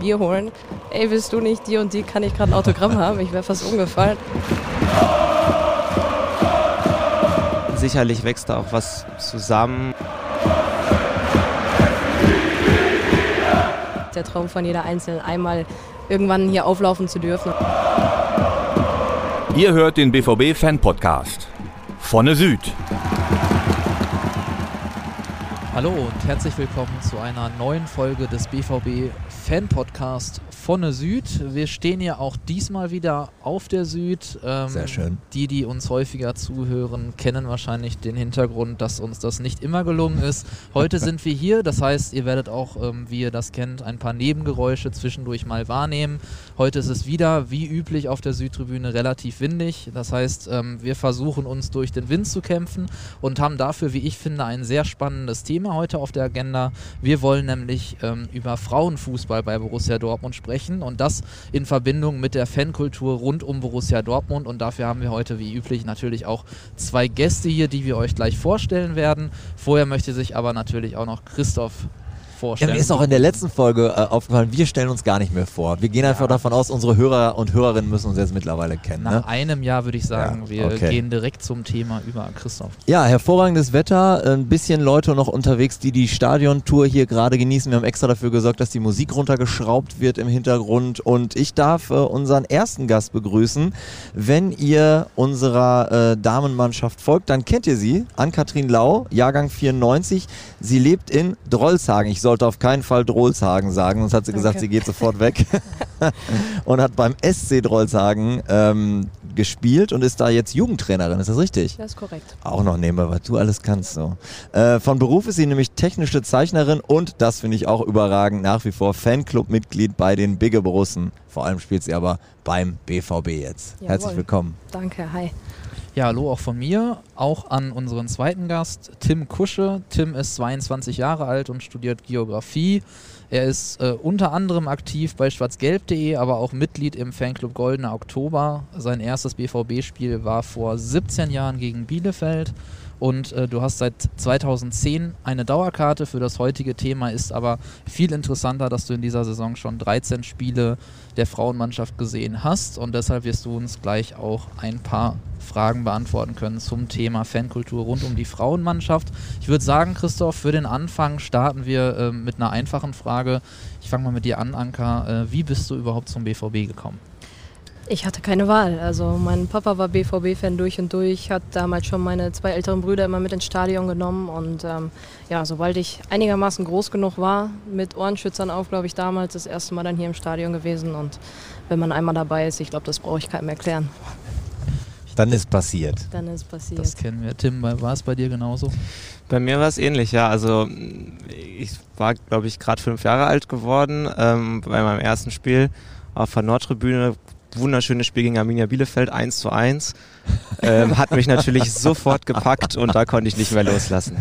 Bier holen. Ey, willst du nicht die und die, kann ich gerade ein Autogramm haben? Ich wäre fast umgefallen. Sicherlich wächst da auch was zusammen. Der Traum von jeder Einzelnen, einmal irgendwann hier auflaufen zu dürfen. Ihr hört den BVB Fan Podcast. Vonne Süd. Hallo und herzlich willkommen zu einer neuen Folge des BVB Fan Podcast Vonne Süd. Wir stehen ja auch diesmal wieder auf der Süd. Ähm, Sehr schön. Die, die uns häufiger zuhören, kennen wahrscheinlich den Hintergrund, dass uns das nicht immer gelungen ist. Heute sind wir hier, das heißt, ihr werdet auch, ähm, wie ihr das kennt, ein paar Nebengeräusche zwischendurch mal wahrnehmen. Heute ist es wieder, wie üblich, auf der Südtribüne relativ windig. Das heißt, ähm, wir versuchen uns durch den Wind zu kämpfen und haben dafür, wie ich finde, ein sehr spannendes Thema heute auf der Agenda. Wir wollen nämlich ähm, über Frauenfußball bei Borussia Dortmund sprechen sprechen und das in Verbindung mit der Fankultur rund um Borussia Dortmund. Und dafür haben wir heute wie üblich natürlich auch zwei Gäste hier, die wir euch gleich vorstellen werden. Vorher möchte sich aber natürlich auch noch Christoph vorstellen. Ja, mir ist auch in der letzten Folge äh, aufgefallen, wir stellen uns gar nicht mehr vor. Wir gehen einfach davon aus, unsere Hörer und Hörerinnen müssen uns jetzt mittlerweile kennen. Nach ne? einem Jahr würde ich sagen, ja, wir okay. gehen direkt zum Thema über Christoph. Ja, hervorragendes Wetter, ein bisschen Leute noch unterwegs, die die Stadiontour hier gerade genießen. Wir haben extra dafür gesorgt, dass die Musik runtergeschraubt wird im Hintergrund und ich darf äh, unseren ersten Gast begrüßen. Wenn ihr unserer äh, Damenmannschaft folgt, dann kennt ihr sie, Ann-Kathrin Lau, Jahrgang 94. Sie lebt in Drollshagen. Ich sollte auf keinen Fall Drollshagen sagen, sonst hat sie gesagt, sie geht sofort weg. und hat beim SC Drollshagen ähm, gespielt und ist da jetzt Jugendtrainerin. Ist das richtig? Das ist korrekt. Auch noch nebenbei, was du alles kannst. So. Äh, von Beruf ist sie nämlich technische Zeichnerin und, das finde ich auch überragend, nach wie vor Fanclub-Mitglied bei den Bigge Borussen. Vor allem spielt sie aber beim BVB jetzt. Jawohl. Herzlich willkommen. Danke, hi. Ja, hallo auch von mir, auch an unseren zweiten Gast, Tim Kusche. Tim ist 22 Jahre alt und studiert Geografie. Er ist äh, unter anderem aktiv bei schwarzgelb.de, aber auch Mitglied im Fanclub Goldener Oktober. Sein erstes BVB-Spiel war vor 17 Jahren gegen Bielefeld und äh, du hast seit 2010 eine Dauerkarte für das heutige Thema, ist aber viel interessanter, dass du in dieser Saison schon 13 Spiele der Frauenmannschaft gesehen hast und deshalb wirst du uns gleich auch ein paar Fragen beantworten können zum Thema Fankultur rund um die Frauenmannschaft. Ich würde sagen, Christoph, für den Anfang starten wir äh, mit einer einfachen Frage. Ich fange mal mit dir an, Anka. Äh, wie bist du überhaupt zum BVB gekommen? Ich hatte keine Wahl. Also mein Papa war BVB-Fan durch und durch, hat damals schon meine zwei älteren Brüder immer mit ins Stadion genommen. Und ähm, ja, sobald ich einigermaßen groß genug war, mit Ohrenschützern auf, glaube ich, damals das erste Mal dann hier im Stadion gewesen. Und wenn man einmal dabei ist, ich glaube, das brauche ich keinem erklären. Dann ist passiert. Dann ist passiert. Das kennen wir. Tim, war es bei dir genauso? Bei mir war es ähnlich, ja. Also ich war, glaube ich, gerade fünf Jahre alt geworden ähm, bei meinem ersten Spiel auf der Nordtribüne wunderschönes Spiel gegen Arminia Bielefeld, 1 zu 1. Ähm, hat mich natürlich sofort gepackt und da konnte ich nicht mehr loslassen.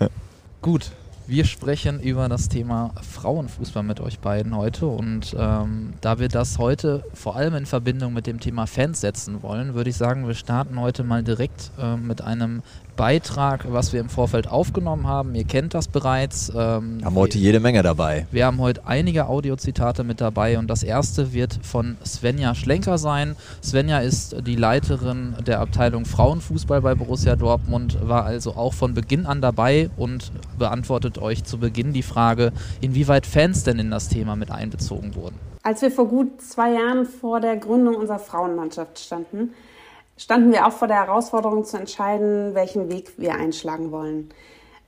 Gut, wir sprechen über das Thema Frauenfußball mit euch beiden heute und ähm, da wir das heute vor allem in Verbindung mit dem Thema Fans setzen wollen, würde ich sagen, wir starten heute mal direkt äh, mit einem Beitrag, was wir im Vorfeld aufgenommen haben. Ihr kennt das bereits. Ähm, haben heute jede Menge dabei. Wir haben heute einige Audiozitate mit dabei und das erste wird von Svenja Schlenker sein. Svenja ist die Leiterin der Abteilung Frauenfußball bei Borussia Dortmund, war also auch von Beginn an dabei und beantwortet euch zu Beginn die Frage, inwieweit Fans denn in das Thema mit einbezogen wurden. Als wir vor gut zwei Jahren vor der Gründung unserer Frauenmannschaft standen, standen wir auch vor der Herausforderung zu entscheiden, welchen Weg wir einschlagen wollen.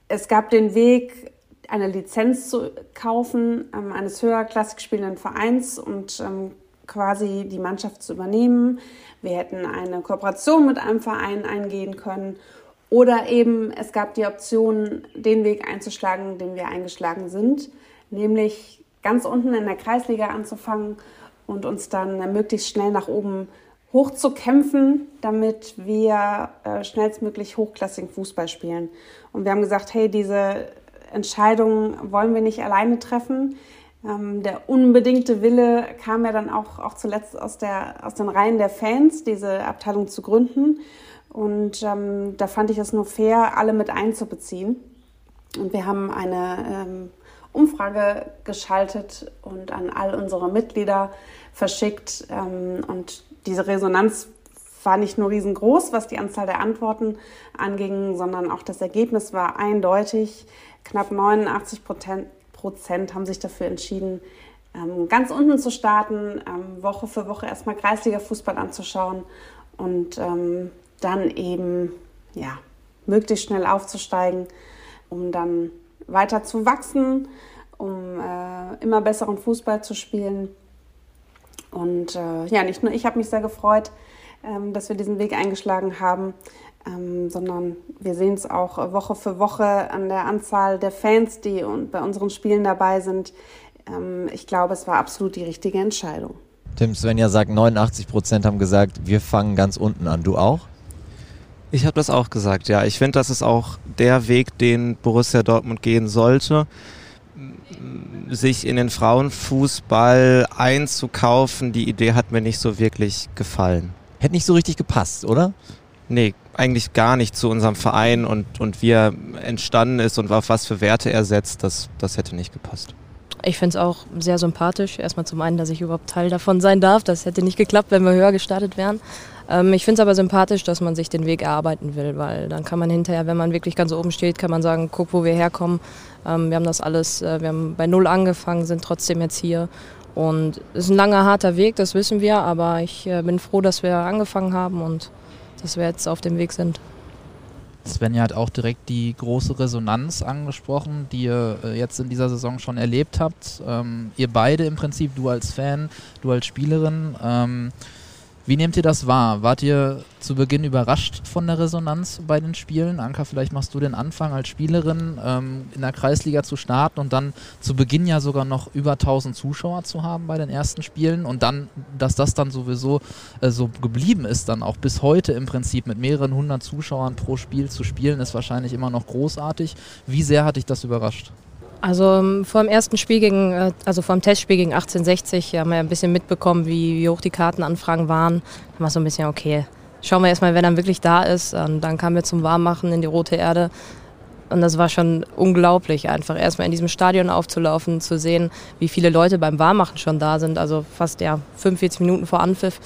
Es gab den Weg, eine Lizenz zu kaufen ähm, eines höherklassig spielenden Vereins und ähm, quasi die Mannschaft zu übernehmen. Wir hätten eine Kooperation mit einem Verein eingehen können oder eben es gab die Option, den Weg einzuschlagen, den wir eingeschlagen sind, nämlich ganz unten in der Kreisliga anzufangen und uns dann möglichst schnell nach oben hochzukämpfen, damit wir äh, schnellstmöglich hochklassigen Fußball spielen. Und wir haben gesagt, hey, diese Entscheidung wollen wir nicht alleine treffen. Ähm, der unbedingte Wille kam ja dann auch, auch zuletzt aus, der, aus den Reihen der Fans, diese Abteilung zu gründen. Und ähm, da fand ich es nur fair, alle mit einzubeziehen. Und wir haben eine ähm, Umfrage geschaltet und an all unsere Mitglieder verschickt. Ähm, und diese Resonanz war nicht nur riesengroß, was die Anzahl der Antworten anging, sondern auch das Ergebnis war eindeutig. Knapp 89 Prozent haben sich dafür entschieden, ähm, ganz unten zu starten, ähm, Woche für Woche erstmal Kreisliga-Fußball anzuschauen und ähm, dann eben ja, möglichst schnell aufzusteigen, um dann weiter zu wachsen, um äh, immer besseren Fußball zu spielen. Und äh, ja, nicht nur ich habe mich sehr gefreut, ähm, dass wir diesen Weg eingeschlagen haben, ähm, sondern wir sehen es auch Woche für Woche an der Anzahl der Fans, die bei unseren Spielen dabei sind. Ähm, ich glaube, es war absolut die richtige Entscheidung. Tim Svenja sagt, 89 Prozent haben gesagt, wir fangen ganz unten an. Du auch? Ich habe das auch gesagt, ja. Ich finde, das ist auch der Weg, den Borussia Dortmund gehen sollte sich in den Frauenfußball einzukaufen, die Idee hat mir nicht so wirklich gefallen. Hätte nicht so richtig gepasst, oder? Nee, eigentlich gar nicht zu unserem Verein und, und wie er entstanden ist und auf was für Werte er setzt, das, das hätte nicht gepasst. Ich finde es auch sehr sympathisch. Erstmal zum einen, dass ich überhaupt Teil davon sein darf. Das hätte nicht geklappt, wenn wir höher gestartet wären. Ähm, ich finde es aber sympathisch, dass man sich den Weg erarbeiten will, weil dann kann man hinterher, wenn man wirklich ganz oben steht, kann man sagen, guck, wo wir herkommen. Ähm, wir haben das alles, äh, wir haben bei Null angefangen, sind trotzdem jetzt hier. Und es ist ein langer, harter Weg, das wissen wir, aber ich äh, bin froh, dass wir angefangen haben und dass wir jetzt auf dem Weg sind. Svenja hat auch direkt die große Resonanz angesprochen, die ihr äh, jetzt in dieser Saison schon erlebt habt. Ähm, ihr beide im Prinzip, du als Fan, du als Spielerin. Ähm, wie nehmt ihr das wahr? Wart ihr zu Beginn überrascht von der Resonanz bei den Spielen? Anka, vielleicht machst du den Anfang als Spielerin ähm, in der Kreisliga zu starten und dann zu Beginn ja sogar noch über 1000 Zuschauer zu haben bei den ersten Spielen und dann, dass das dann sowieso äh, so geblieben ist, dann auch bis heute im Prinzip mit mehreren hundert Zuschauern pro Spiel zu spielen, ist wahrscheinlich immer noch großartig. Wie sehr hat dich das überrascht? Also ähm, vor dem ersten Spiel gegen, äh, also vor dem Testspiel gegen 1860 haben wir ein bisschen mitbekommen, wie, wie hoch die Kartenanfragen waren. Da war so ein bisschen, okay, schauen wir erstmal, wer dann wirklich da ist. Und dann kamen wir zum Warmmachen in die Rote Erde. Und das war schon unglaublich, einfach erstmal in diesem Stadion aufzulaufen, zu sehen, wie viele Leute beim Warmmachen schon da sind. Also fast ja 45 Minuten vor Anpfiff.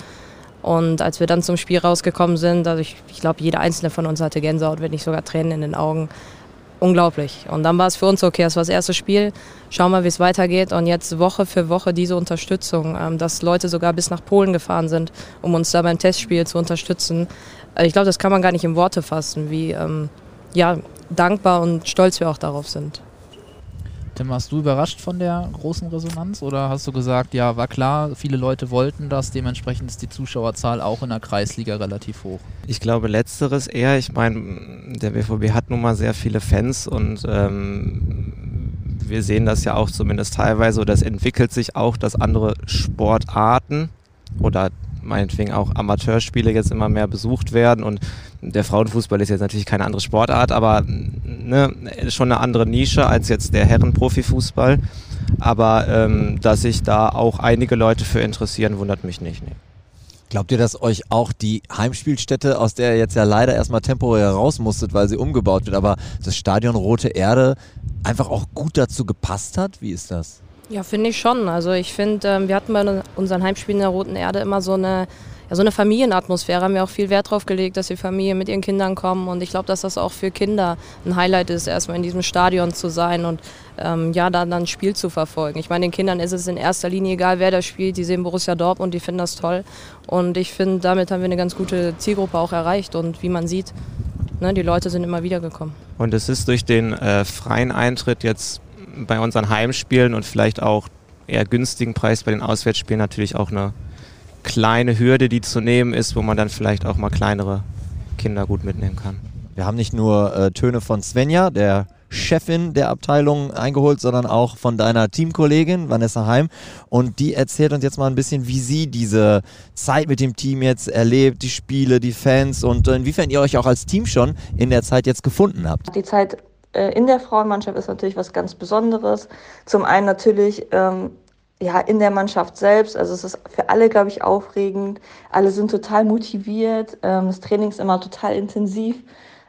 Und als wir dann zum Spiel rausgekommen sind, also ich, ich glaube, jeder einzelne von uns hatte Gänsehaut, wenn nicht sogar Tränen in den Augen unglaublich. Und dann war es für uns okay, das war das erste Spiel. Schauen wir, wie es weitergeht. Und jetzt Woche für Woche diese Unterstützung, ähm, dass Leute sogar bis nach Polen gefahren sind, um uns da beim Testspiel zu unterstützen. Also ich glaube, das kann man gar nicht in Worte fassen, wie ähm, ja, dankbar und stolz wir auch darauf sind. Tim, warst du überrascht von der großen Resonanz oder hast du gesagt, ja, war klar, viele Leute wollten das, dementsprechend ist die Zuschauerzahl auch in der Kreisliga relativ hoch? Ich glaube letzteres eher. Ich meine, der BVB hat nun mal sehr viele Fans und ähm, wir sehen das ja auch zumindest teilweise oder es entwickelt sich auch, dass andere Sportarten oder meinetwegen auch Amateurspiele jetzt immer mehr besucht werden und der Frauenfußball ist jetzt natürlich keine andere Sportart, aber ne, schon eine andere Nische als jetzt der Herren-Profifußball. Aber ähm, dass sich da auch einige Leute für interessieren, wundert mich nicht. Nee. Glaubt ihr, dass euch auch die Heimspielstätte, aus der ihr jetzt ja leider erstmal temporär raus musstet, weil sie umgebaut wird, aber das Stadion Rote Erde einfach auch gut dazu gepasst hat? Wie ist das? Ja, finde ich schon. Also ich finde, ähm, wir hatten bei unseren Heimspielen in der Roten Erde immer so eine, ja, so eine Familienatmosphäre. Haben wir auch viel Wert drauf gelegt, dass die Familie mit ihren Kindern kommen. Und ich glaube, dass das auch für Kinder ein Highlight ist, erstmal in diesem Stadion zu sein und ähm, ja, dann ein Spiel zu verfolgen. Ich meine, den Kindern ist es in erster Linie egal, wer das spielt. Die sehen Borussia Dortmund, die finden das toll. Und ich finde, damit haben wir eine ganz gute Zielgruppe auch erreicht. Und wie man sieht, ne, die Leute sind immer wieder gekommen. Und es ist durch den äh, freien Eintritt jetzt bei unseren Heimspielen und vielleicht auch eher günstigen Preis bei den Auswärtsspielen natürlich auch eine kleine Hürde, die zu nehmen ist, wo man dann vielleicht auch mal kleinere Kinder gut mitnehmen kann. Wir haben nicht nur äh, Töne von Svenja, der Chefin der Abteilung eingeholt, sondern auch von deiner Teamkollegin Vanessa Heim. Und die erzählt uns jetzt mal ein bisschen, wie sie diese Zeit mit dem Team jetzt erlebt, die Spiele, die Fans und inwiefern ihr euch auch als Team schon in der Zeit jetzt gefunden habt. Die Zeit äh, in der Frauenmannschaft ist natürlich was ganz Besonderes. Zum einen natürlich ähm, ja, in der Mannschaft selbst. Also es ist für alle, glaube ich, aufregend. Alle sind total motiviert. Ähm, das Training ist immer total intensiv.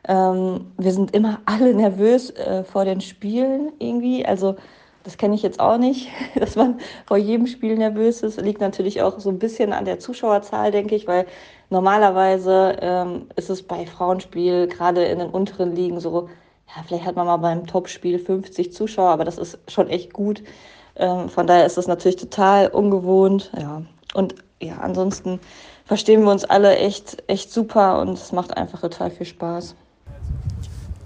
Ähm, wir sind immer alle nervös äh, vor den Spielen irgendwie. Also Das kenne ich jetzt auch nicht, dass man vor jedem Spiel nervös ist. Liegt natürlich auch so ein bisschen an der Zuschauerzahl, denke ich, weil normalerweise ähm, ist es bei Frauenspiel gerade in den unteren Ligen so, ja, vielleicht hat man mal beim Topspiel 50 Zuschauer, aber das ist schon echt gut. Ähm, von daher ist das natürlich total ungewohnt. Ja. Und ja, ansonsten verstehen wir uns alle echt, echt super und es macht einfach total viel Spaß.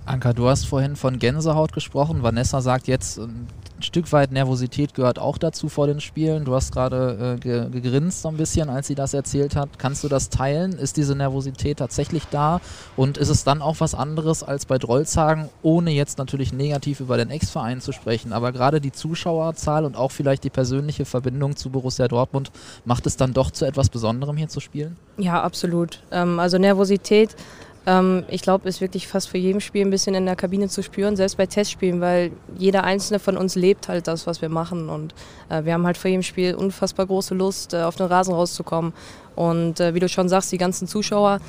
Anka, du hast vorhin von Gänsehaut gesprochen. Vanessa sagt jetzt, ein Stück weit Nervosität gehört auch dazu vor den Spielen. Du hast gerade äh, gegrinst so ein bisschen, als sie das erzählt hat. Kannst du das teilen? Ist diese Nervosität tatsächlich da? Und ist es dann auch was anderes als bei Drollzagen, ohne jetzt natürlich negativ über den Ex-Verein zu sprechen? Aber gerade die Zuschauerzahl und auch vielleicht die persönliche Verbindung zu Borussia Dortmund macht es dann doch zu etwas Besonderem hier zu spielen? Ja, absolut. Ähm, also Nervosität ähm, ich glaube, ist wirklich fast für jedem Spiel ein bisschen in der Kabine zu spüren, selbst bei Testspielen, weil jeder einzelne von uns lebt halt das, was wir machen. Und äh, wir haben halt vor jedem Spiel unfassbar große Lust, äh, auf den Rasen rauszukommen. Und äh, wie du schon sagst, die ganzen Zuschauer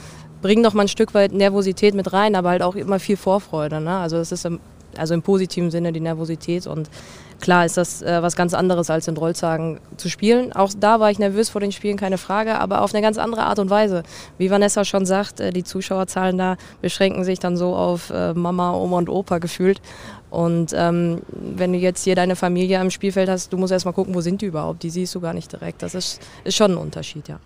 bringen noch mal ein Stück weit Nervosität mit rein, aber halt auch immer viel Vorfreude. Ne? Also das ist im, also im positiven Sinne die Nervosität und Klar ist das äh, was ganz anderes als in Rollzagen zu spielen. Auch da war ich nervös vor den Spielen, keine Frage, aber auf eine ganz andere Art und Weise. Wie Vanessa schon sagt, äh, die Zuschauerzahlen da beschränken sich dann so auf äh, Mama, Oma und Opa gefühlt. Und ähm, wenn du jetzt hier deine Familie am Spielfeld hast, du musst erst mal gucken, wo sind die überhaupt. Die siehst du gar nicht direkt. Das ist, ist schon ein Unterschied, ja.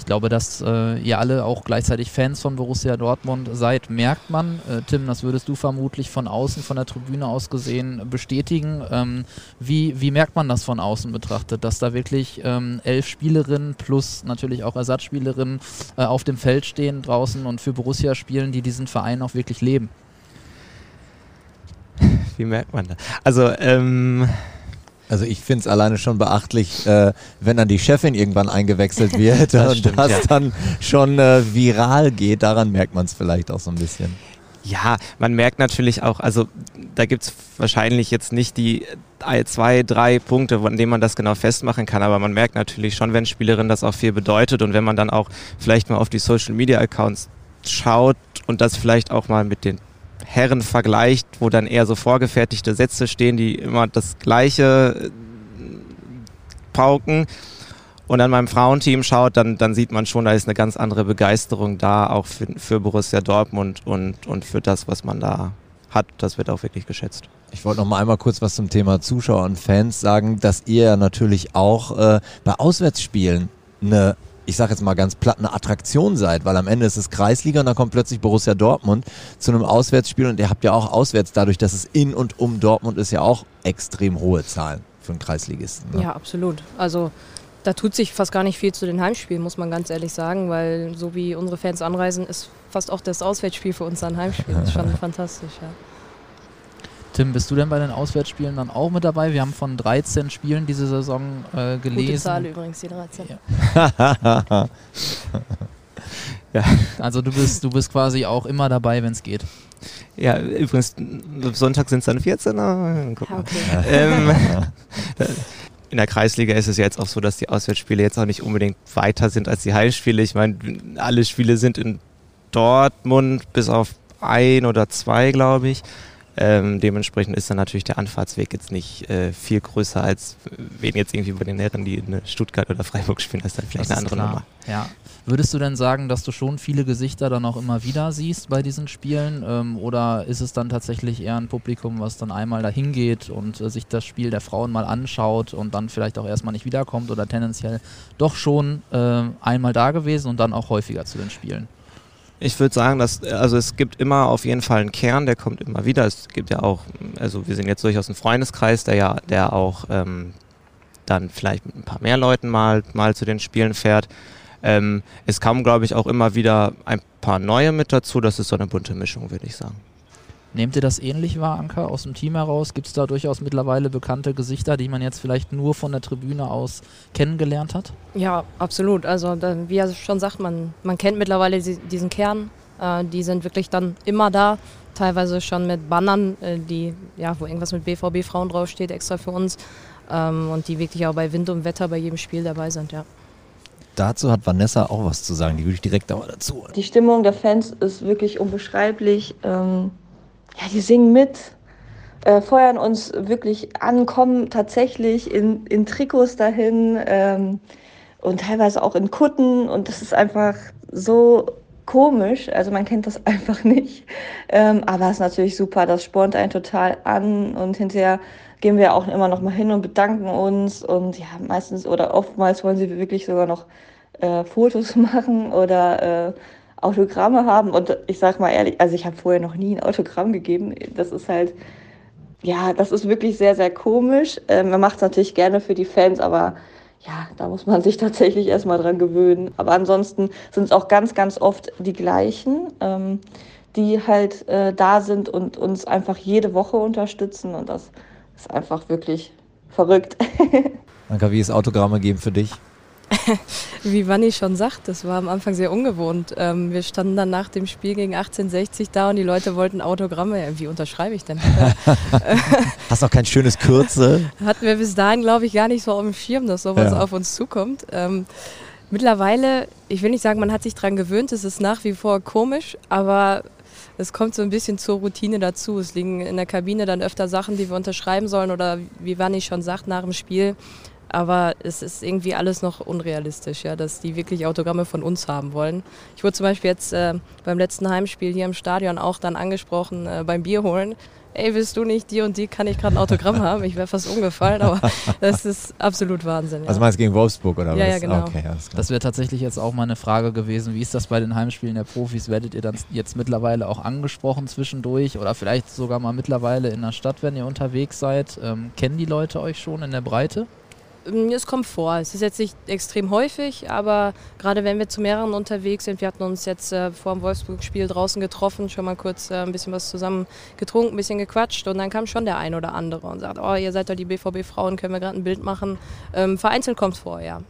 Ich glaube, dass äh, ihr alle auch gleichzeitig Fans von Borussia Dortmund seid, merkt man. Äh, Tim, das würdest du vermutlich von außen, von der Tribüne aus gesehen bestätigen. Ähm, wie, wie merkt man das von außen betrachtet, dass da wirklich ähm, elf Spielerinnen plus natürlich auch Ersatzspielerinnen äh, auf dem Feld stehen draußen und für Borussia spielen, die diesen Verein auch wirklich leben? Wie merkt man das? Also, ähm, also ich finde es alleine schon beachtlich, äh, wenn dann die Chefin irgendwann eingewechselt wird das und stimmt, das ja. dann schon äh, viral geht. Daran merkt man es vielleicht auch so ein bisschen. Ja, man merkt natürlich auch, also da gibt es wahrscheinlich jetzt nicht die zwei, drei Punkte, an denen man das genau festmachen kann, aber man merkt natürlich schon, wenn Spielerin das auch viel bedeutet und wenn man dann auch vielleicht mal auf die Social Media Accounts schaut und das vielleicht auch mal mit den Herren vergleicht, wo dann eher so vorgefertigte Sätze stehen, die immer das gleiche äh, pauken und dann beim Frauenteam schaut, dann, dann sieht man schon, da ist eine ganz andere Begeisterung da, auch für, für Borussia Dortmund und, und für das, was man da hat. Das wird auch wirklich geschätzt. Ich wollte noch mal einmal kurz was zum Thema Zuschauer und Fans sagen, dass ihr ja natürlich auch äh, bei Auswärtsspielen eine ich sage jetzt mal ganz platt, eine Attraktion seid, weil am Ende ist es Kreisliga und dann kommt plötzlich Borussia Dortmund zu einem Auswärtsspiel und ihr habt ja auch auswärts, dadurch, dass es in und um Dortmund ist, ja auch extrem hohe Zahlen für einen Kreisligisten. Ne? Ja, absolut. Also da tut sich fast gar nicht viel zu den Heimspielen, muss man ganz ehrlich sagen, weil so wie unsere Fans anreisen, ist fast auch das Auswärtsspiel für uns ein Heimspiel. Das ist schon fantastisch, ja. Tim, bist du denn bei den Auswärtsspielen dann auch mit dabei? Wir haben von 13 Spielen diese Saison äh, gelesen. Gute Zahl übrigens, die 13. Ja. ja. Also du bist, du bist quasi auch immer dabei, wenn es geht. Ja, übrigens, Sonntag sind es dann 14. Guck mal. Okay. Ähm, in der Kreisliga ist es jetzt auch so, dass die Auswärtsspiele jetzt auch nicht unbedingt weiter sind als die Heimspiele. Ich meine, alle Spiele sind in Dortmund bis auf ein oder zwei, glaube ich. Ähm, dementsprechend ist dann natürlich der Anfahrtsweg jetzt nicht äh, viel größer als wenn jetzt irgendwie bei den Herren, die in Stuttgart oder Freiburg spielen, das ist dann vielleicht das eine andere klar. Nummer. Ja. Würdest du denn sagen, dass du schon viele Gesichter dann auch immer wieder siehst bei diesen Spielen? Ähm, oder ist es dann tatsächlich eher ein Publikum, was dann einmal dahin geht und äh, sich das Spiel der Frauen mal anschaut und dann vielleicht auch erstmal nicht wiederkommt oder tendenziell doch schon äh, einmal da gewesen und dann auch häufiger zu den Spielen? Ich würde sagen, dass also es gibt immer auf jeden Fall einen Kern, der kommt immer wieder. Es gibt ja auch, also wir sind jetzt durchaus ein Freundeskreis, der ja, der auch ähm, dann vielleicht mit ein paar mehr Leuten mal, mal zu den Spielen fährt. Ähm, es kamen, glaube ich, auch immer wieder ein paar neue mit dazu. Das ist so eine bunte Mischung, würde ich sagen. Nehmt ihr das ähnlich wahr, Anker, aus dem Team heraus? Gibt es da durchaus mittlerweile bekannte Gesichter, die man jetzt vielleicht nur von der Tribüne aus kennengelernt hat? Ja, absolut. Also da, wie er schon sagt, man, man kennt mittlerweile diesen Kern. Äh, die sind wirklich dann immer da, teilweise schon mit Bannern, äh, die, ja, wo irgendwas mit BVB Frauen draufsteht, extra für uns. Ähm, und die wirklich auch bei Wind und Wetter bei jedem Spiel dabei sind, ja dazu hat Vanessa auch was zu sagen. Die würde ich direkt aber dazu. Die Stimmung der Fans ist wirklich unbeschreiblich. Ähm, ja, die singen mit. äh, feuern uns wirklich an, kommen tatsächlich in, in Trikots dahin ähm, und teilweise auch in Kutten und das ist einfach so komisch, also man kennt das einfach nicht, ähm, aber es ist natürlich super, das spornt einen total an und hinterher gehen wir auch immer noch mal hin und bedanken uns und ja, meistens oder oftmals wollen sie wirklich sogar noch äh, Fotos machen oder äh, Autogramme haben und ich sag mal ehrlich, also ich habe vorher noch nie ein Autogramm gegeben, das ist halt ja, das ist wirklich sehr, sehr komisch. Ähm, man macht es natürlich gerne für die Fans, aber ja, da muss man sich tatsächlich erstmal dran gewöhnen. Aber ansonsten sind es auch ganz, ganz oft die gleichen, ähm, die halt äh, da sind und uns einfach jede Woche unterstützen. Und das ist einfach wirklich verrückt. Anka, wie ist Autogramme geben für dich? Wie Wanni schon sagt, das war am Anfang sehr ungewohnt. Ähm, wir standen dann nach dem Spiel gegen 1860 da und die Leute wollten Autogramme. Wie unterschreibe ich denn? Hast noch kein schönes Kürzel? Hatten wir bis dahin, glaube ich, gar nicht so auf dem Schirm, dass sowas ja. auf uns zukommt. Ähm, mittlerweile, ich will nicht sagen, man hat sich daran gewöhnt, es ist nach wie vor komisch, aber es kommt so ein bisschen zur Routine dazu. Es liegen in der Kabine dann öfter Sachen, die wir unterschreiben sollen oder wie Wanni schon sagt, nach dem Spiel aber es ist irgendwie alles noch unrealistisch, ja, dass die wirklich Autogramme von uns haben wollen. Ich wurde zum Beispiel jetzt äh, beim letzten Heimspiel hier im Stadion auch dann angesprochen äh, beim Bier holen. Ey, willst du nicht die und die, kann ich gerade ein Autogramm haben? Ich wäre fast umgefallen, aber das ist absolut Wahnsinn. Ja. Also meinst du gegen Wolfsburg oder ja, was? Ja, genau. Okay, das wäre tatsächlich jetzt auch mal eine Frage gewesen. Wie ist das bei den Heimspielen der Profis? Werdet ihr dann jetzt mittlerweile auch angesprochen zwischendurch oder vielleicht sogar mal mittlerweile in der Stadt, wenn ihr unterwegs seid? Ähm, kennen die Leute euch schon in der Breite? Es kommt vor. Es ist jetzt nicht extrem häufig, aber gerade wenn wir zu mehreren unterwegs sind, wir hatten uns jetzt äh, vor dem Wolfsburg-Spiel draußen getroffen, schon mal kurz äh, ein bisschen was zusammen getrunken, ein bisschen gequatscht und dann kam schon der ein oder andere und sagt, oh, ihr seid doch die BVB-Frauen, können wir gerade ein Bild machen. Ähm, vereinzelt kommt es vor, ja.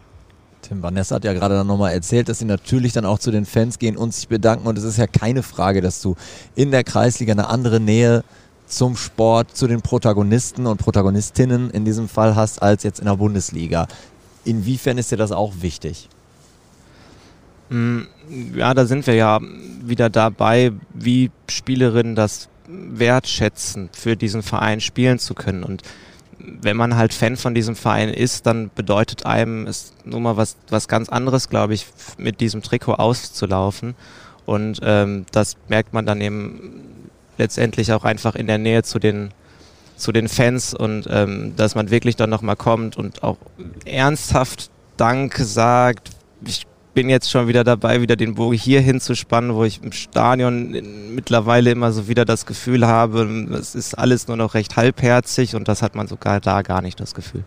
Tim Vanessa hat ja gerade dann nochmal erzählt, dass sie natürlich dann auch zu den Fans gehen und sich bedanken. Und es ist ja keine Frage, dass du in der Kreisliga eine andere Nähe zum Sport, zu den Protagonisten und Protagonistinnen in diesem Fall hast, als jetzt in der Bundesliga. Inwiefern ist dir das auch wichtig? Mm, ja, da sind wir ja wieder dabei, wie Spielerinnen das wertschätzen, für diesen Verein spielen zu können. Und wenn man halt Fan von diesem Verein ist, dann bedeutet einem es nur mal was, was ganz anderes, glaube ich, mit diesem Trikot auszulaufen. Und ähm, das merkt man dann eben letztendlich auch einfach in der Nähe zu den zu den Fans und ähm, dass man wirklich dann nochmal kommt und auch ernsthaft Dank sagt. Ich bin jetzt schon wieder dabei, wieder den Bogen hier hinzuspannen, wo ich im Stadion mittlerweile immer so wieder das Gefühl habe, es ist alles nur noch recht halbherzig und das hat man sogar da gar nicht das Gefühl.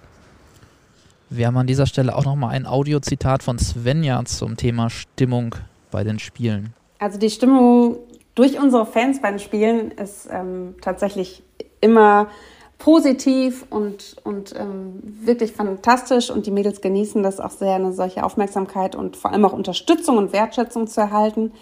Wir haben an dieser Stelle auch nochmal ein Audiozitat von Svenja zum Thema Stimmung bei den Spielen. Also die Stimmung durch unsere Fans bei den Spielen ist ähm, tatsächlich immer positiv und, und ähm, wirklich fantastisch und die Mädels genießen das auch sehr, eine solche Aufmerksamkeit und vor allem auch Unterstützung und Wertschätzung zu erhalten.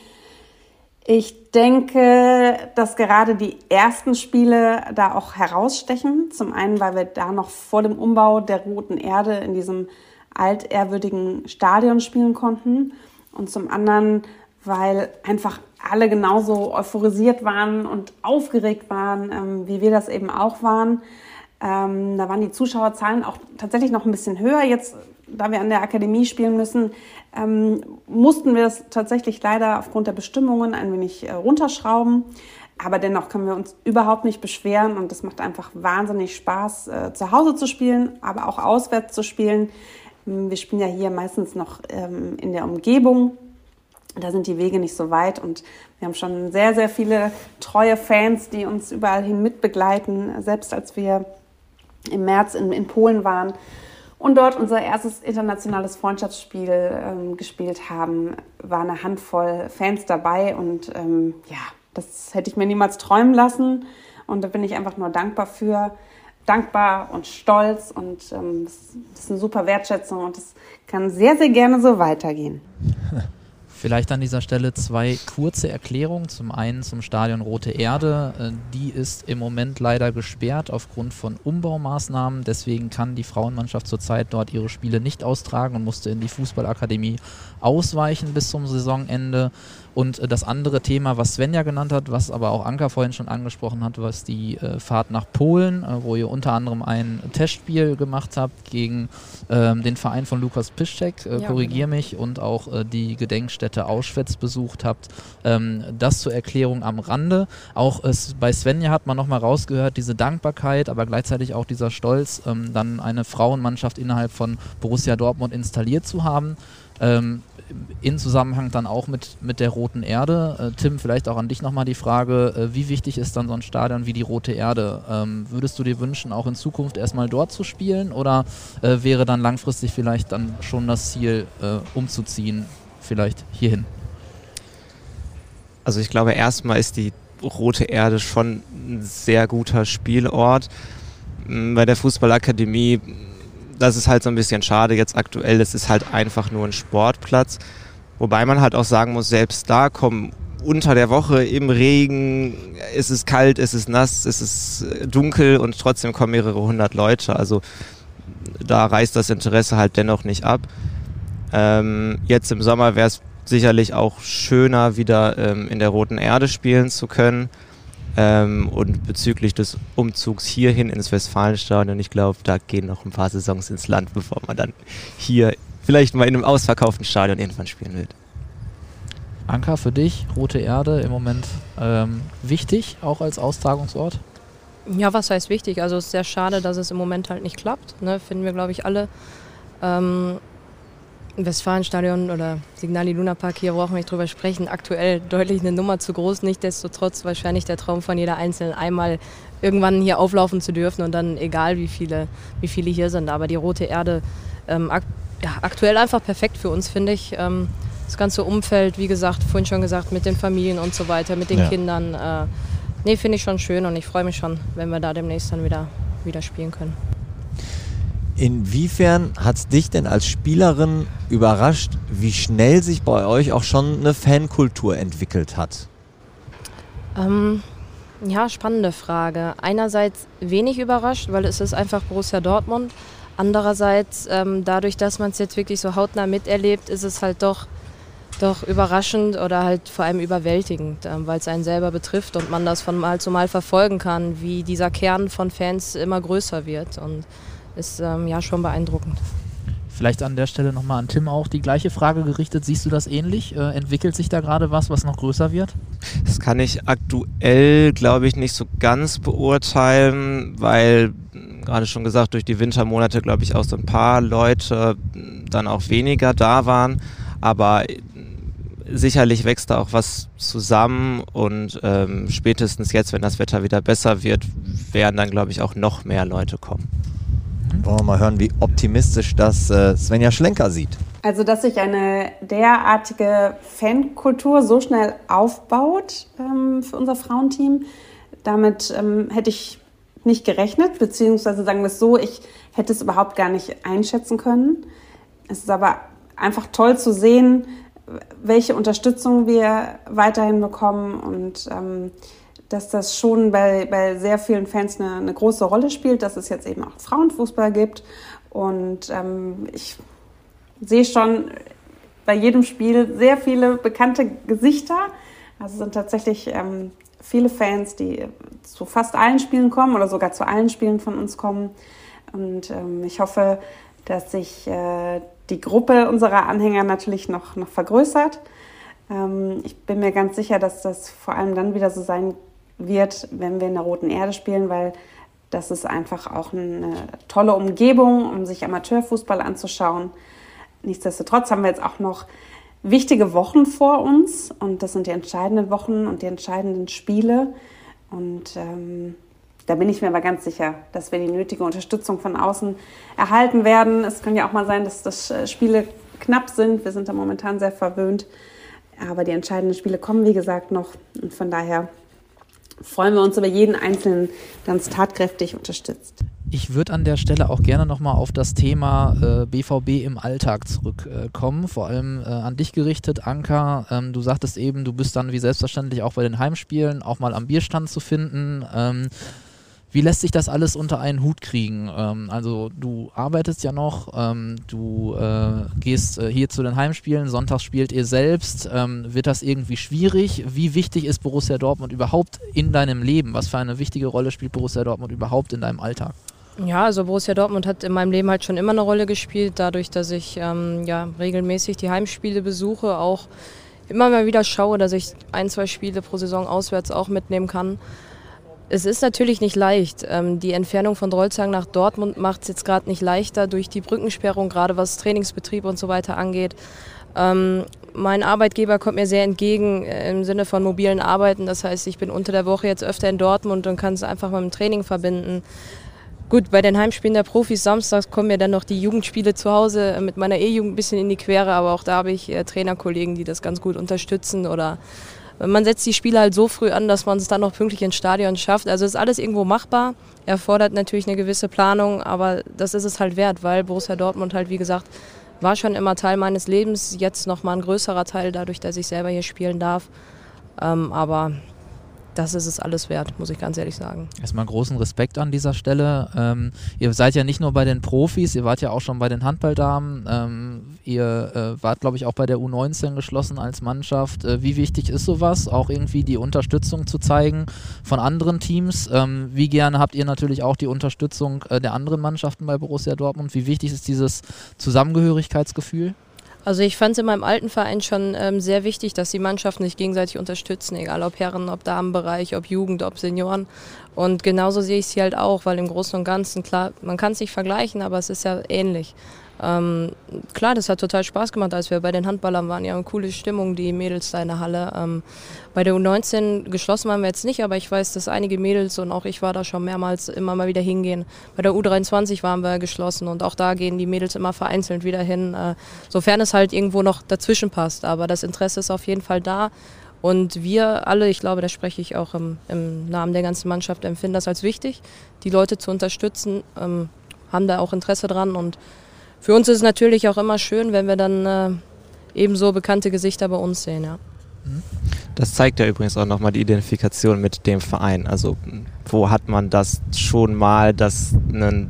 Ich denke, dass gerade die ersten Spiele da auch herausstechen. Zum einen, weil wir da noch vor dem Umbau der Roten Erde in diesem altehrwürdigen Stadion spielen konnten. Und zum anderen, weil einfach alle genauso euphorisiert waren und aufgeregt waren, ähm, wie wir das eben auch waren. Ähm, da waren die Zuschauerzahlen auch tatsächlich noch ein bisschen höher. Jetzt, da wir an der Akademie spielen müssen, ähm, mussten wir es tatsächlich leider aufgrund der Bestimmungen ein wenig äh, runterschrauben. Aber dennoch können wir uns überhaupt nicht beschweren und es macht einfach wahnsinnig Spaß, äh, zu Hause zu spielen, aber auch auswärts zu spielen. Ähm, wir spielen ja hier meistens noch ähm, in der Umgebung da sind die Wege nicht so weit und wir haben schon sehr, sehr viele treue Fans, die uns überall hin mitbegleiten. Selbst als wir im März in, in Polen waren und dort unser erstes internationales Freundschaftsspiel ähm, gespielt haben, war eine Handvoll Fans dabei und ähm, ja, das hätte ich mir niemals träumen lassen und da bin ich einfach nur dankbar für. Dankbar und stolz und ähm, das, das ist eine super Wertschätzung und das kann sehr, sehr gerne so weitergehen. Vielleicht an dieser Stelle zwei kurze Erklärungen. Zum einen zum Stadion Rote Erde. Äh, die ist im Moment leider gesperrt aufgrund von Umbaumaßnahmen. Deswegen kann die Frauenmannschaft zurzeit dort ihre Spiele nicht austragen und musste in die Fußballakademie ausweichen bis zum Saisonende. Und äh, das andere Thema, was Svenja genannt hat, was aber auch Anka vorhin schon angesprochen hat, was die äh, Fahrt nach Polen, äh, wo ihr unter anderem ein Testspiel gemacht habt gegen ähm, den Verein von Lukas Piszczek, äh, ja, korrigier genau. mich, und auch äh, die Gedenkstätte Auschwitz besucht habt. Ähm, das zur Erklärung am Rande. Auch bei Svenja hat man nochmal rausgehört, diese Dankbarkeit, aber gleichzeitig auch dieser Stolz, ähm, dann eine Frauenmannschaft innerhalb von Borussia Dortmund installiert zu haben. Ähm, in Zusammenhang dann auch mit, mit der Roten Erde. Äh, Tim, vielleicht auch an dich nochmal die Frage, äh, wie wichtig ist dann so ein Stadion wie die Rote Erde? Ähm, würdest du dir wünschen, auch in Zukunft erstmal dort zu spielen oder äh, wäre dann langfristig vielleicht dann schon das Ziel, äh, umzuziehen, vielleicht hierhin? Also ich glaube, erstmal ist die Rote Erde schon ein sehr guter Spielort. Bei der Fußballakademie das ist halt so ein bisschen schade jetzt aktuell. Es ist halt einfach nur ein Sportplatz. Wobei man halt auch sagen muss, selbst da kommen unter der Woche im Regen, ist es kalt, ist es nass, ist es äh, dunkel und trotzdem kommen mehrere hundert Leute. Also da reißt das Interesse halt dennoch nicht ab. Ähm, jetzt im Sommer wäre es sicherlich auch schöner, wieder ähm, in der Roten Erde spielen zu können. Ähm, und bezüglich des Umzugs hierhin ins Westfalenstadion, ich glaube, da gehen noch ein paar Saisons ins Land, bevor man dann hier vielleicht mal in einem ausverkauften Stadion irgendwann spielen wird. Anker, für dich, Rote Erde im Moment ähm, wichtig, auch als Austragungsort? Ja, was heißt wichtig? Also es ist sehr schade, dass es im Moment halt nicht klappt. Ne? Finden wir, glaube ich, alle. Ähm, Westfalenstadion oder Signali Luna Park, hier brauchen wir nicht drüber sprechen, aktuell deutlich eine Nummer zu groß. Nichtsdestotrotz wahrscheinlich der Traum von jeder Einzelnen, einmal irgendwann hier auflaufen zu dürfen und dann egal wie viele, wie viele hier sind. Aber die Rote Erde ähm, ak ja, aktuell einfach perfekt für uns, finde ich. Ähm, das ganze Umfeld, wie gesagt, vorhin schon gesagt, mit den Familien und so weiter, mit den ja. Kindern. Äh, nee, finde ich schon schön und ich freue mich schon, wenn wir da demnächst dann wieder, wieder spielen können. Inwiefern hat es dich denn als Spielerin überrascht, wie schnell sich bei euch auch schon eine Fankultur entwickelt hat? Ähm, ja, spannende Frage. Einerseits wenig überrascht, weil es ist einfach Borussia Dortmund. Andererseits, ähm, dadurch, dass man es jetzt wirklich so hautnah miterlebt, ist es halt doch, doch überraschend oder halt vor allem überwältigend, ähm, weil es einen selber betrifft und man das von Mal zu Mal verfolgen kann, wie dieser Kern von Fans immer größer wird. Und ist ähm, ja schon beeindruckend. Vielleicht an der Stelle nochmal an Tim auch die gleiche Frage gerichtet. Siehst du das ähnlich? Äh, entwickelt sich da gerade was, was noch größer wird? Das kann ich aktuell, glaube ich, nicht so ganz beurteilen, weil gerade schon gesagt, durch die Wintermonate, glaube ich, auch so ein paar Leute dann auch weniger da waren. Aber sicherlich wächst da auch was zusammen und ähm, spätestens jetzt, wenn das Wetter wieder besser wird, werden dann, glaube ich, auch noch mehr Leute kommen. Wollen wir mal hören, wie optimistisch das äh, Svenja Schlenker sieht. Also, dass sich eine derartige Fankultur so schnell aufbaut ähm, für unser Frauenteam, damit ähm, hätte ich nicht gerechnet, beziehungsweise sagen wir es so, ich hätte es überhaupt gar nicht einschätzen können. Es ist aber einfach toll zu sehen, welche Unterstützung wir weiterhin bekommen und ähm, dass das schon bei, bei sehr vielen Fans eine, eine große Rolle spielt, dass es jetzt eben auch Frauenfußball gibt. Und ähm, ich sehe schon bei jedem Spiel sehr viele bekannte Gesichter. Also sind tatsächlich ähm, viele Fans, die zu fast allen Spielen kommen oder sogar zu allen Spielen von uns kommen. Und ähm, ich hoffe, dass sich äh, die Gruppe unserer Anhänger natürlich noch, noch vergrößert. Ähm, ich bin mir ganz sicher, dass das vor allem dann wieder so sein wird, wenn wir in der Roten Erde spielen, weil das ist einfach auch eine tolle Umgebung, um sich Amateurfußball anzuschauen. Nichtsdestotrotz haben wir jetzt auch noch wichtige Wochen vor uns und das sind die entscheidenden Wochen und die entscheidenden Spiele. Und ähm, da bin ich mir aber ganz sicher, dass wir die nötige Unterstützung von außen erhalten werden. Es kann ja auch mal sein, dass das äh, Spiele knapp sind. Wir sind da momentan sehr verwöhnt. Aber die entscheidenden Spiele kommen, wie gesagt, noch. Und von daher freuen wir uns über jeden Einzelnen, uns tatkräftig unterstützt. Ich würde an der Stelle auch gerne nochmal auf das Thema äh, BVB im Alltag zurückkommen, äh, vor allem äh, an dich gerichtet, Anka. Ähm, du sagtest eben, du bist dann wie selbstverständlich auch bei den Heimspielen auch mal am Bierstand zu finden. Ähm, wie lässt sich das alles unter einen Hut kriegen? Ähm, also du arbeitest ja noch, ähm, du äh, gehst äh, hier zu den Heimspielen, sonntags spielt ihr selbst. Ähm, wird das irgendwie schwierig? Wie wichtig ist Borussia Dortmund überhaupt in deinem Leben? Was für eine wichtige Rolle spielt Borussia Dortmund überhaupt in deinem Alltag? Ja, also Borussia Dortmund hat in meinem Leben halt schon immer eine Rolle gespielt, dadurch, dass ich ähm, ja, regelmäßig die Heimspiele besuche, auch immer mal wieder schaue, dass ich ein, zwei Spiele pro Saison auswärts auch mitnehmen kann. Es ist natürlich nicht leicht. Ähm, die Entfernung von Drolzang nach Dortmund macht es jetzt gerade nicht leichter durch die Brückensperrung, gerade was Trainingsbetrieb und so weiter angeht. Ähm, mein Arbeitgeber kommt mir sehr entgegen äh, im Sinne von mobilen Arbeiten. Das heißt, ich bin unter der Woche jetzt öfter in Dortmund und kann es einfach mit dem Training verbinden. Gut, bei den Heimspielen der Profis samstags kommen mir dann noch die Jugendspiele zu Hause mit meiner E-Jugend ein bisschen in die Quere, aber auch da habe ich äh, Trainerkollegen, die das ganz gut unterstützen oder man setzt die Spiele halt so früh an, dass man es dann noch pünktlich ins Stadion schafft. Also ist alles irgendwo machbar. Erfordert natürlich eine gewisse Planung, aber das ist es halt wert, weil Borussia Dortmund halt, wie gesagt, war schon immer Teil meines Lebens. Jetzt noch mal ein größerer Teil, dadurch, dass ich selber hier spielen darf. Ähm, aber das ist es alles wert, muss ich ganz ehrlich sagen. Erstmal großen Respekt an dieser Stelle. Ähm, ihr seid ja nicht nur bei den Profis, ihr wart ja auch schon bei den Handballdamen. Ähm, ihr äh, wart, glaube ich, auch bei der U19 geschlossen als Mannschaft. Äh, wie wichtig ist sowas? Auch irgendwie die Unterstützung zu zeigen von anderen Teams. Ähm, wie gerne habt ihr natürlich auch die Unterstützung äh, der anderen Mannschaften bei Borussia Dortmund? Wie wichtig ist dieses Zusammengehörigkeitsgefühl? Also ich fand es in meinem alten Verein schon ähm, sehr wichtig, dass die Mannschaften sich gegenseitig unterstützen, egal ob Herren, ob Damenbereich, ob Jugend, ob Senioren. Und genauso sehe ich es hier halt auch, weil im Großen und Ganzen, klar, man kann es nicht vergleichen, aber es ist ja ähnlich. Ähm, klar, das hat total Spaß gemacht, als wir bei den Handballern waren. Ja, eine coole Stimmung, die Mädels da in der Halle. Ähm, bei der U19 geschlossen waren wir jetzt nicht, aber ich weiß, dass einige Mädels und auch ich war da schon mehrmals immer mal wieder hingehen. Bei der U23 waren wir geschlossen und auch da gehen die Mädels immer vereinzelt wieder hin, äh, sofern es halt irgendwo noch dazwischen passt. Aber das Interesse ist auf jeden Fall da. Und wir alle, ich glaube, da spreche ich auch im, im Namen der ganzen Mannschaft, empfinden das als wichtig, die Leute zu unterstützen, ähm, haben da auch Interesse dran und für uns ist es natürlich auch immer schön, wenn wir dann äh, ebenso bekannte Gesichter bei uns sehen. Ja. Das zeigt ja übrigens auch nochmal die Identifikation mit dem Verein. Also wo hat man das schon mal, dass ein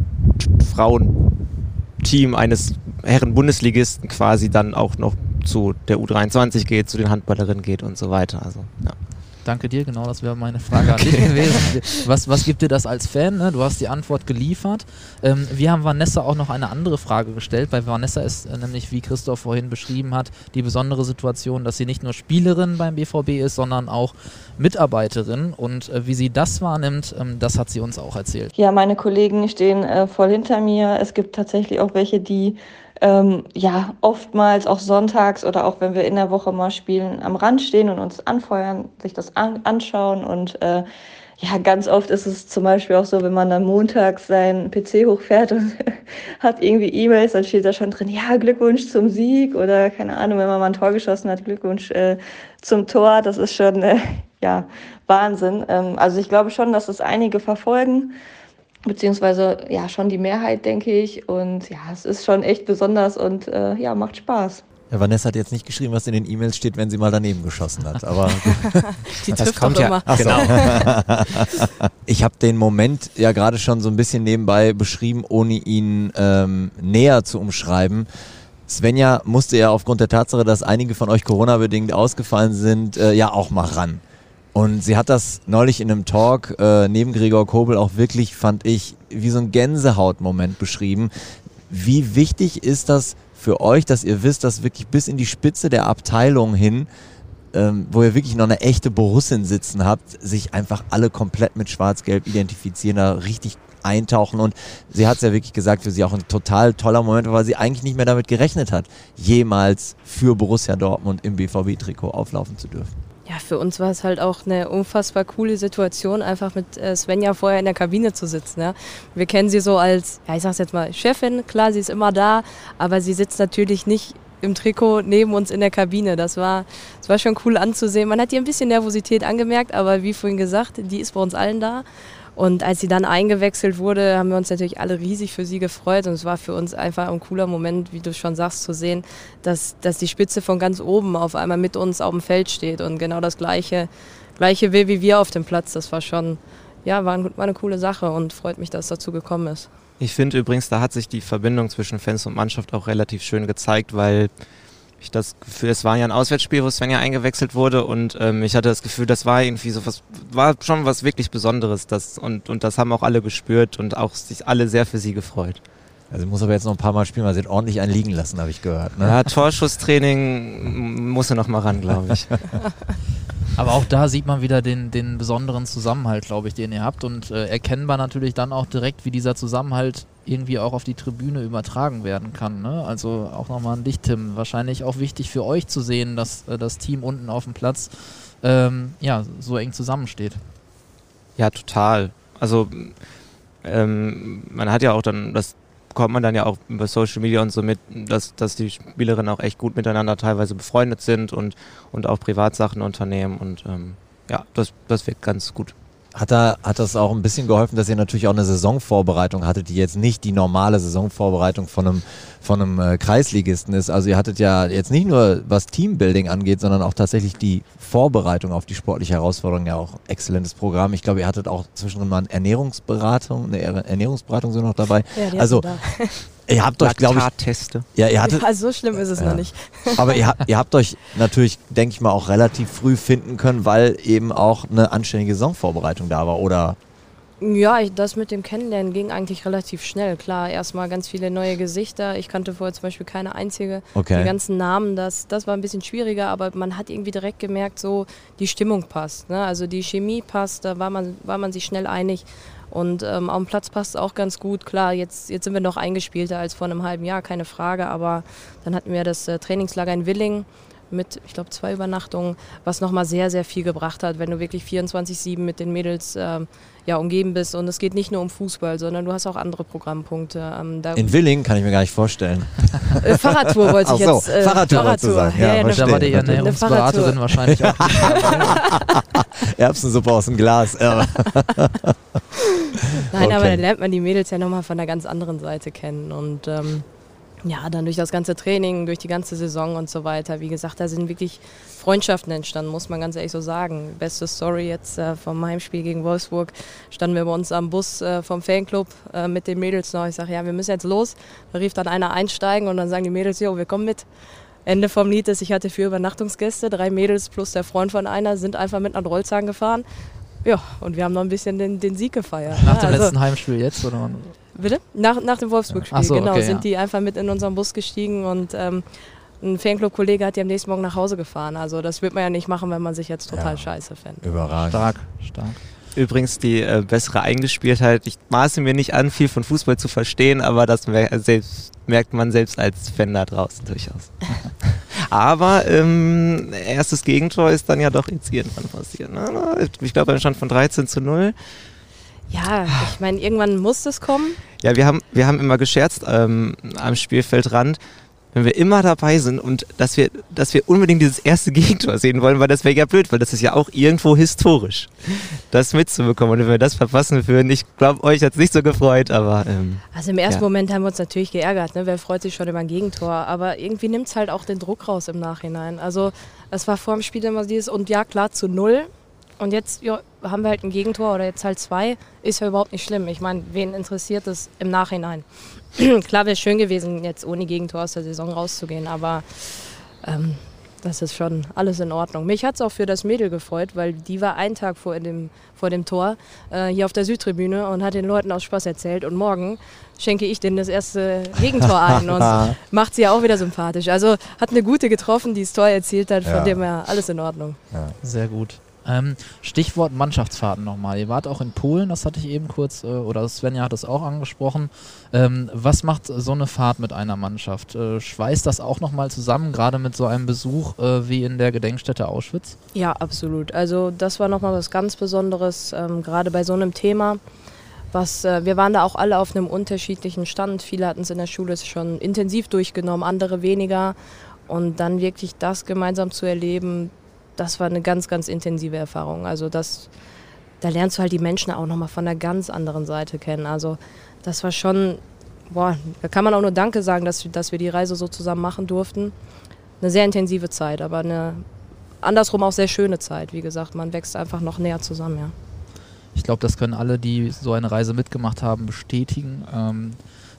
Frauenteam eines Herren-Bundesligisten quasi dann auch noch zu der U23 geht, zu den Handballerinnen geht und so weiter. Also, ja. Danke dir, genau, das wäre meine Frage an dich gewesen. Was, was gibt dir das als Fan? Ne? Du hast die Antwort geliefert. Ähm, wir haben Vanessa auch noch eine andere Frage gestellt. Bei Vanessa ist äh, nämlich, wie Christoph vorhin beschrieben hat, die besondere Situation, dass sie nicht nur Spielerin beim BVB ist, sondern auch Mitarbeiterin. Und äh, wie sie das wahrnimmt, ähm, das hat sie uns auch erzählt. Ja, meine Kollegen stehen äh, voll hinter mir. Es gibt tatsächlich auch welche, die ähm, ja oftmals auch sonntags oder auch wenn wir in der Woche mal spielen, am Rand stehen und uns anfeuern, sich das an anschauen und äh, ja, ganz oft ist es zum Beispiel auch so, wenn man dann montags seinen PC hochfährt und hat irgendwie E-Mails, dann steht da schon drin, ja, Glückwunsch zum Sieg oder keine Ahnung, wenn man mal ein Tor geschossen hat, Glückwunsch äh, zum Tor. Das ist schon, äh, ja, Wahnsinn. Ähm, also ich glaube schon, dass es einige verfolgen beziehungsweise ja schon die Mehrheit, denke ich. Und ja, es ist schon echt besonders und äh, ja, macht Spaß. Ja, Vanessa hat jetzt nicht geschrieben, was in den E-Mails steht, wenn sie mal daneben geschossen hat. Aber die das kommt ja immer. Genau. ich habe den Moment ja gerade schon so ein bisschen nebenbei beschrieben, ohne ihn ähm, näher zu umschreiben. Svenja musste ja aufgrund der Tatsache, dass einige von euch Corona-bedingt ausgefallen sind, äh, ja auch mal ran. Und sie hat das neulich in einem Talk äh, neben Gregor Kobel auch wirklich, fand ich, wie so ein Gänsehautmoment beschrieben. Wie wichtig ist das für euch, dass ihr wisst, dass wirklich bis in die Spitze der Abteilung hin, ähm, wo ihr wirklich noch eine echte Borussin sitzen habt, sich einfach alle komplett mit Schwarz-Gelb identifizieren, da richtig eintauchen und sie hat es ja wirklich gesagt, für sie auch ein total toller Moment, weil sie eigentlich nicht mehr damit gerechnet hat, jemals für Borussia Dortmund im BVB-Trikot auflaufen zu dürfen ja, für uns war es halt auch eine unfassbar coole Situation, einfach mit äh, Svenja vorher in der Kabine zu sitzen. Ja. Wir kennen sie so als, ja, ich sag's jetzt mal, Chefin, klar, sie ist immer da, aber sie sitzt natürlich nicht im Trikot neben uns in der Kabine. Das war, das war schon cool anzusehen. Man hat ihr ein bisschen Nervosität angemerkt, aber wie vorhin gesagt, die ist bei uns allen da. Und als sie dann eingewechselt wurde, haben wir uns natürlich alle riesig für sie gefreut. Und es war für uns einfach ein cooler Moment, wie du schon sagst, zu sehen, dass, dass die Spitze von ganz oben auf einmal mit uns auf dem Feld steht und genau das Gleiche, Gleiche will wie wir auf dem Platz. Das war schon, ja, war, war eine coole Sache und freut mich, dass es dazu gekommen ist. Ich finde übrigens, da hat sich die Verbindung zwischen Fans und Mannschaft auch relativ schön gezeigt, weil ich das Gefühl, es war ja ein Auswärtsspiel, wo Svenja eingewechselt wurde und ähm, ich hatte das Gefühl, das war irgendwie so was, war schon was wirklich Besonderes. Das, und, und das haben auch alle gespürt und auch sich alle sehr für sie gefreut. Also muss aber jetzt noch ein paar Mal spielen, weil sie hat ordentlich einen liegen lassen, habe ich gehört. Ne? Ja, Torschusstraining muss er noch mal ran, glaube ich. Aber auch da sieht man wieder den, den besonderen Zusammenhalt, glaube ich, den ihr habt und äh, erkennbar natürlich dann auch direkt, wie dieser Zusammenhalt irgendwie auch auf die Tribüne übertragen werden kann. Ne? Also auch nochmal an dich, Tim. Wahrscheinlich auch wichtig für euch zu sehen, dass äh, das Team unten auf dem Platz ähm, ja, so eng zusammensteht. Ja, total. Also ähm, man hat ja auch dann, das bekommt man dann ja auch über Social Media und so mit, dass, dass die Spielerinnen auch echt gut miteinander teilweise befreundet sind und, und auch Privatsachen unternehmen und ähm, ja, das, das wirkt ganz gut. Hat, da, hat das auch ein bisschen geholfen, dass ihr natürlich auch eine Saisonvorbereitung hattet, die jetzt nicht die normale Saisonvorbereitung von einem, von einem äh, Kreisligisten ist. Also ihr hattet ja jetzt nicht nur was Teambuilding angeht, sondern auch tatsächlich die Vorbereitung auf die sportliche Herausforderung ja auch exzellentes Programm. Ich glaube, ihr hattet auch zwischendrin mal eine Ernährungsberatung, eine Ernährungsberatung so noch dabei. Ja, also Ihr habt euch, glaube ich, ja, ihr hattet, ja, so schlimm ist es ja. noch nicht. Aber ihr, ihr habt euch natürlich, denke ich mal, auch relativ früh finden können, weil eben auch eine anständige Saisonvorbereitung da war, oder? Ja, ich, das mit dem Kennenlernen ging eigentlich relativ schnell. Klar, erstmal ganz viele neue Gesichter. Ich kannte vorher zum Beispiel keine einzige. Okay. Die ganzen Namen, das, das war ein bisschen schwieriger, aber man hat irgendwie direkt gemerkt, so die Stimmung passt. Ne? Also die Chemie passt, da war man, war man sich schnell einig. Und ähm, auf dem Platz passt es auch ganz gut. Klar, jetzt, jetzt sind wir noch eingespielter als vor einem halben Jahr, keine Frage. Aber dann hatten wir das äh, Trainingslager in Willing mit, ich glaube, zwei Übernachtungen, was nochmal sehr, sehr viel gebracht hat, wenn du wirklich 24-7 mit den Mädels äh, ja, umgeben bist. Und es geht nicht nur um Fußball, sondern du hast auch andere Programmpunkte. Ähm, in Willing kann ich mir gar nicht vorstellen. Äh, Fahrradtour wollte ich so, jetzt. Äh, Fahrradtour, Fahrradtour. Sagen. Ja, ja, ja, da war die Ernährungsberaterin wahrscheinlich auch. Erbsensuppe aus dem Glas. Nein, okay. aber dann lernt man die Mädels ja nochmal von der ganz anderen Seite kennen. Und ähm, ja, dann durch das ganze Training, durch die ganze Saison und so weiter. Wie gesagt, da sind wirklich Freundschaften entstanden, muss man ganz ehrlich so sagen. Beste Story jetzt äh, vom Heimspiel gegen Wolfsburg. Standen wir bei uns am Bus äh, vom Fanclub äh, mit den Mädels noch. Ich sage, ja, wir müssen jetzt los. Da rief dann einer einsteigen und dann sagen die Mädels, jo, wir kommen mit. Ende vom Lied ist, ich hatte vier Übernachtungsgäste, drei Mädels plus der Freund von einer sind einfach mit nach Rolzhagen gefahren. Ja, und wir haben noch ein bisschen den, den Sieg gefeiert. Nach dem also, letzten Heimspiel jetzt, oder? Bitte? Nach, nach dem Wolfsburg-Spiel, so, genau. Okay, sind ja. die einfach mit in unseren Bus gestiegen und ähm, ein Fanclub-Kollege hat die am nächsten Morgen nach Hause gefahren. Also das wird man ja nicht machen, wenn man sich jetzt total ja. scheiße fände. Überragend. Stark, stark. Übrigens die äh, bessere Eingespieltheit. Ich maße mir nicht an, viel von Fußball zu verstehen, aber das selbst, merkt man selbst als Fan da draußen durchaus. aber ähm, erstes Gegentor ist dann ja doch jetzt irgendwann passiert. Ne? Ich glaube, ein Stand von 13 zu 0. Ja, ich meine, irgendwann muss es kommen. Ja, wir haben, wir haben immer gescherzt ähm, am Spielfeldrand, wenn wir immer dabei sind und dass wir, dass wir unbedingt dieses erste Gegentor sehen wollen, weil das wäre ja blöd, weil das ist ja auch irgendwo historisch, das mitzubekommen. Und wenn wir das verpassen würden, ich glaube, euch hat es nicht so gefreut, aber. Ähm, also im ersten ja. Moment haben wir uns natürlich geärgert, ne? wer freut sich schon über ein Gegentor, aber irgendwie nimmt es halt auch den Druck raus im Nachhinein. Also es war vor dem Spiel immer dieses, und ja, klar, zu null. Und jetzt ja, haben wir halt ein Gegentor oder jetzt halt zwei. Ist ja überhaupt nicht schlimm. Ich meine, wen interessiert es im Nachhinein? Klar wäre es schön gewesen, jetzt ohne Gegentor aus der Saison rauszugehen, aber ähm, das ist schon alles in Ordnung. Mich hat es auch für das Mädel gefreut, weil die war einen Tag vor dem, vor dem Tor äh, hier auf der Südtribüne und hat den Leuten aus Spaß erzählt. Und morgen schenke ich denen das erste Gegentor ein und macht sie ja auch wieder sympathisch. Also hat eine gute getroffen, die das Tor erzielt hat, von ja. dem her alles in Ordnung. Ja. Sehr gut. Ähm, Stichwort Mannschaftsfahrten nochmal. Ihr wart auch in Polen, das hatte ich eben kurz, äh, oder Svenja hat es auch angesprochen. Ähm, was macht so eine Fahrt mit einer Mannschaft? Äh, schweißt das auch nochmal zusammen, gerade mit so einem Besuch äh, wie in der Gedenkstätte Auschwitz? Ja, absolut. Also das war nochmal was ganz Besonderes, ähm, gerade bei so einem Thema. Was, äh, wir waren da auch alle auf einem unterschiedlichen Stand. Viele hatten es in der Schule schon intensiv durchgenommen, andere weniger. Und dann wirklich das gemeinsam zu erleben, das war eine ganz, ganz intensive Erfahrung. Also das, da lernst du halt die Menschen auch nochmal von einer ganz anderen Seite kennen. Also das war schon, boah, da kann man auch nur Danke sagen, dass, dass wir die Reise so zusammen machen durften. Eine sehr intensive Zeit, aber eine andersrum auch sehr schöne Zeit. Wie gesagt, man wächst einfach noch näher zusammen, ja. Ich glaube, das können alle, die so eine Reise mitgemacht haben, bestätigen. Ähm,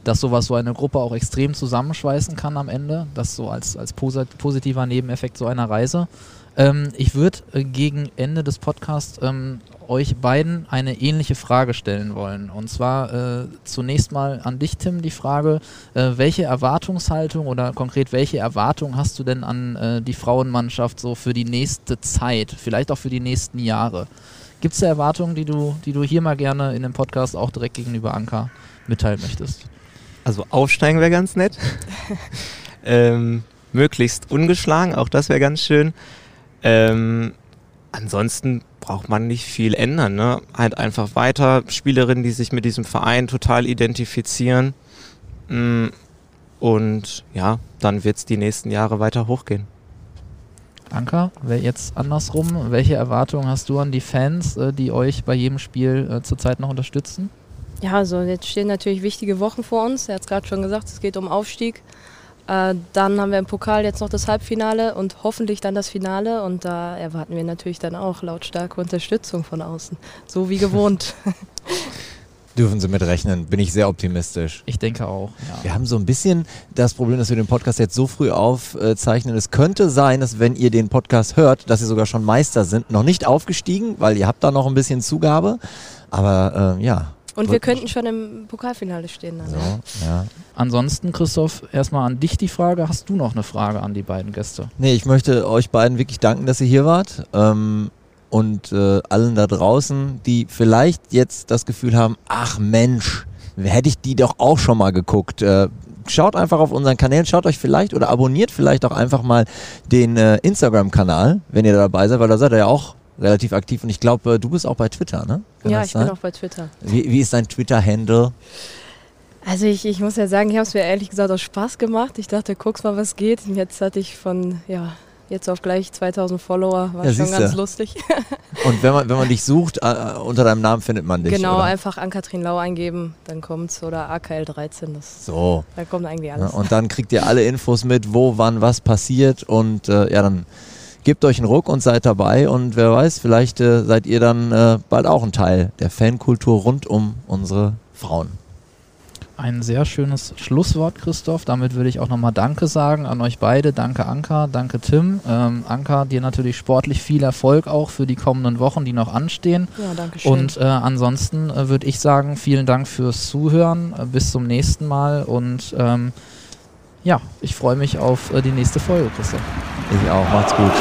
dass sowas so eine Gruppe auch extrem zusammenschweißen kann am Ende. Das so als, als positiver Nebeneffekt so einer Reise. Ähm, ich würde äh, gegen Ende des Podcasts ähm, euch beiden eine ähnliche Frage stellen wollen. Und zwar äh, zunächst mal an dich, Tim, die Frage, äh, welche Erwartungshaltung oder konkret welche Erwartung hast du denn an äh, die Frauenmannschaft so für die nächste Zeit, vielleicht auch für die nächsten Jahre? Gibt es da Erwartungen, die du, die du hier mal gerne in dem Podcast auch direkt gegenüber Anka mitteilen möchtest? Also aufsteigen wäre ganz nett. ähm, möglichst ungeschlagen, auch das wäre ganz schön. Ähm, ansonsten braucht man nicht viel ändern. Ne? Halt einfach weiter Spielerinnen, die sich mit diesem Verein total identifizieren. Mm, und ja, dann wird es die nächsten Jahre weiter hochgehen. Anka, jetzt andersrum, welche Erwartungen hast du an die Fans, äh, die euch bei jedem Spiel äh, zurzeit noch unterstützen? Ja, also jetzt stehen natürlich wichtige Wochen vor uns. Er hat es gerade schon gesagt, es geht um Aufstieg. Äh, dann haben wir im Pokal jetzt noch das Halbfinale und hoffentlich dann das Finale. Und da erwarten wir natürlich dann auch lautstarke Unterstützung von außen. So wie gewohnt. Dürfen Sie mit rechnen, bin ich sehr optimistisch. Ich denke auch. Ja. Wir haben so ein bisschen das Problem, dass wir den Podcast jetzt so früh aufzeichnen. Es könnte sein, dass wenn ihr den Podcast hört, dass ihr sogar schon Meister sind, noch nicht aufgestiegen, weil ihr habt da noch ein bisschen Zugabe. Aber äh, ja, und wir könnten schon im Pokalfinale stehen. Dann, so, ja. Ansonsten, Christoph, erstmal an dich die Frage. Hast du noch eine Frage an die beiden Gäste? Nee, ich möchte euch beiden wirklich danken, dass ihr hier wart. Ähm, und äh, allen da draußen, die vielleicht jetzt das Gefühl haben, ach Mensch, hätte ich die doch auch schon mal geguckt. Äh, schaut einfach auf unseren Kanälen, schaut euch vielleicht oder abonniert vielleicht auch einfach mal den äh, Instagram-Kanal, wenn ihr dabei seid, weil da seid ihr ja auch relativ aktiv und ich glaube, äh, du bist auch bei Twitter, ne? Kann ja, ich sein? bin auch bei Twitter. Wie, wie ist dein Twitter-Handle? Also ich, ich muss ja sagen, ich habe es mir ehrlich gesagt aus Spaß gemacht. Ich dachte, guck's mal, was geht. Und jetzt hatte ich von, ja, jetzt auf gleich 2000 Follower, war ja, schon ganz lustig. Und wenn man, wenn man dich sucht, uh, unter deinem Namen findet man dich, Genau, oder? einfach Ann-Kathrin Lau eingeben, dann kommt's. Oder AKL13, das, so. da kommt eigentlich alles. Ja, und dann kriegt ihr alle Infos mit, wo, wann, was passiert und äh, ja, dann gebt euch einen Ruck und seid dabei und wer weiß, vielleicht äh, seid ihr dann äh, bald auch ein Teil der Fankultur rund um unsere Frauen. Ein sehr schönes Schlusswort, Christoph. Damit würde ich auch nochmal Danke sagen an euch beide. Danke Anka, danke Tim. Ähm, Anka, dir natürlich sportlich viel Erfolg auch für die kommenden Wochen, die noch anstehen. Ja, danke schön. Und äh, ansonsten äh, würde ich sagen, vielen Dank fürs Zuhören. Äh, bis zum nächsten Mal und ähm, ja, ich freue mich auf äh, die nächste Folge, Christoph. Ich auch. Macht's gut.